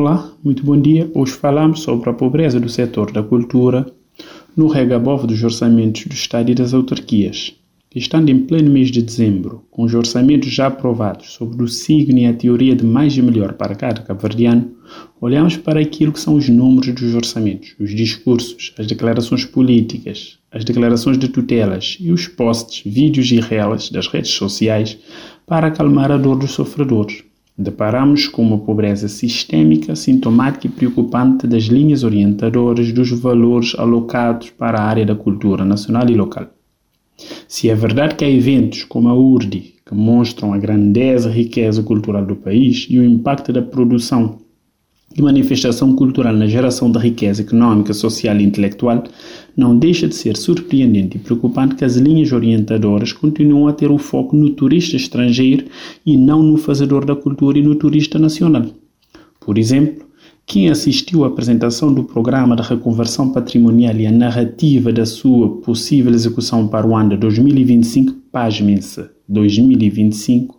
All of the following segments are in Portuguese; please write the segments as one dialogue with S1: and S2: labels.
S1: Olá, muito bom dia. Hoje falamos sobre a pobreza do setor da cultura no regabof dos orçamentos do Estado e das autarquias. Estando em pleno mês de dezembro, com os orçamentos já aprovados sobre o signo e a teoria de mais e melhor para cada cabo-verdiano, olhamos para aquilo que são os números dos orçamentos, os discursos, as declarações políticas, as declarações de tutelas e os posts, vídeos e relas das redes sociais para acalmar a dor dos sofredores deparamos com uma pobreza sistêmica, sintomática e preocupante das linhas orientadoras dos valores alocados para a área da cultura nacional e local. Se é verdade que há eventos como a URDI que mostram a grandeza e riqueza cultural do país e o impacto da produção e manifestação cultural na geração de riqueza econômica, social e intelectual, não deixa de ser surpreendente e preocupante que as linhas orientadoras continuam a ter o foco no turista estrangeiro e não no fazedor da cultura e no turista nacional. Por exemplo, quem assistiu à apresentação do programa de reconversão patrimonial e a narrativa da sua possível execução para o ano de 2025, pasmem-se, 2025,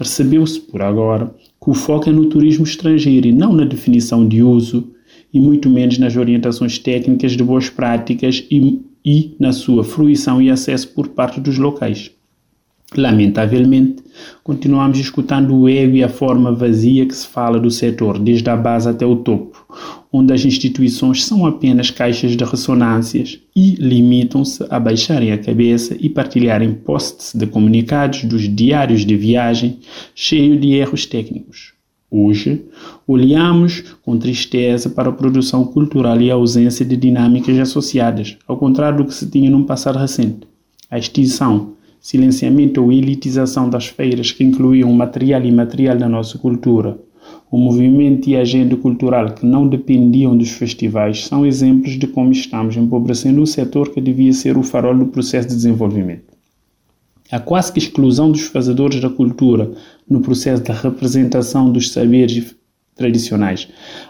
S1: percebeu-se por agora que o foco é no turismo estrangeiro e não na definição de uso e muito menos nas orientações técnicas de boas práticas e, e na sua fruição e acesso por parte dos locais. Lamentavelmente, continuamos escutando o ego e a forma vazia que se fala do setor, desde a base até o topo, onde as instituições são apenas caixas de ressonâncias e limitam-se a baixarem a cabeça e partilharem posts de comunicados dos diários de viagem cheios de erros técnicos. Hoje, olhamos com tristeza para a produção cultural e a ausência de dinâmicas associadas, ao contrário do que se tinha num passado recente. A extinção silenciamento ou elitização das feiras que incluíam material e imaterial da nossa cultura, o movimento e a agenda cultural que não dependiam dos festivais são exemplos de como estamos empobrecendo o setor que devia ser o farol do processo de desenvolvimento. A quase que exclusão dos fazedores da cultura no processo da representação dos saberes tradicionais,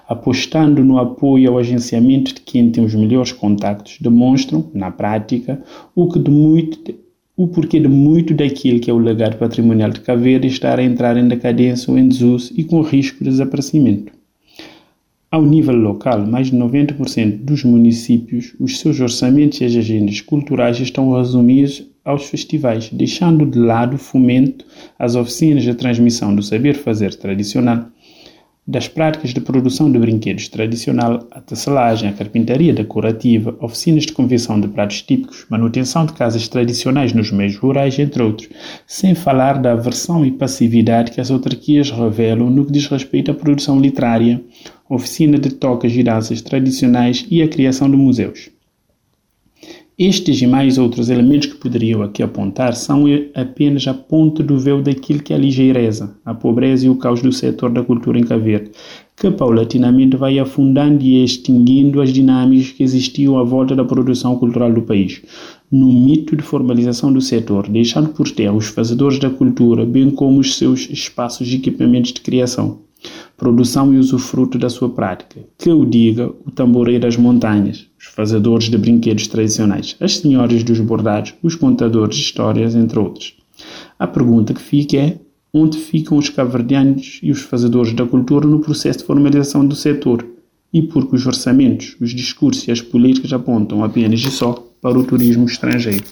S1: apostando no apoio ao agenciamento de quem tem os melhores contactos, demonstram, na prática, o que de muito o porquê de muito daquilo que é o legado patrimonial de Verde estar a entrar em decadência ou em desuso e com risco de desaparecimento. Ao nível local, mais de 90% dos municípios, os seus orçamentos e as agendas culturais estão resumidos aos festivais, deixando de lado o fomento às oficinas de transmissão do saber fazer tradicional das práticas de produção de brinquedos tradicional, a tecelagem, a carpintaria decorativa, oficinas de conversão de pratos típicos, manutenção de casas tradicionais nos meios rurais, entre outros, sem falar da aversão e passividade que as autarquias revelam no que diz respeito à produção literária, oficina de tocas e danças tradicionais e a criação de museus. Estes e mais outros elementos que poderiam aqui apontar são apenas a ponta do véu daquilo que é a ligeireza, a pobreza e o caos do setor da cultura em Cabo que paulatinamente vai afundando e extinguindo as dinâmicas que existiam à volta da produção cultural do país, no mito de formalização do setor, deixando por terra os fazedores da cultura, bem como os seus espaços e equipamentos de criação produção e usufruto da sua prática. Que o diga o tamboreiro das montanhas, os fazedores de brinquedos tradicionais, as senhoras dos bordados, os contadores de histórias, entre outros. A pergunta que fica é onde ficam os caverdianos e os fazedores da cultura no processo de formalização do setor e porque os orçamentos, os discursos e as políticas apontam apenas e só para o turismo estrangeiro.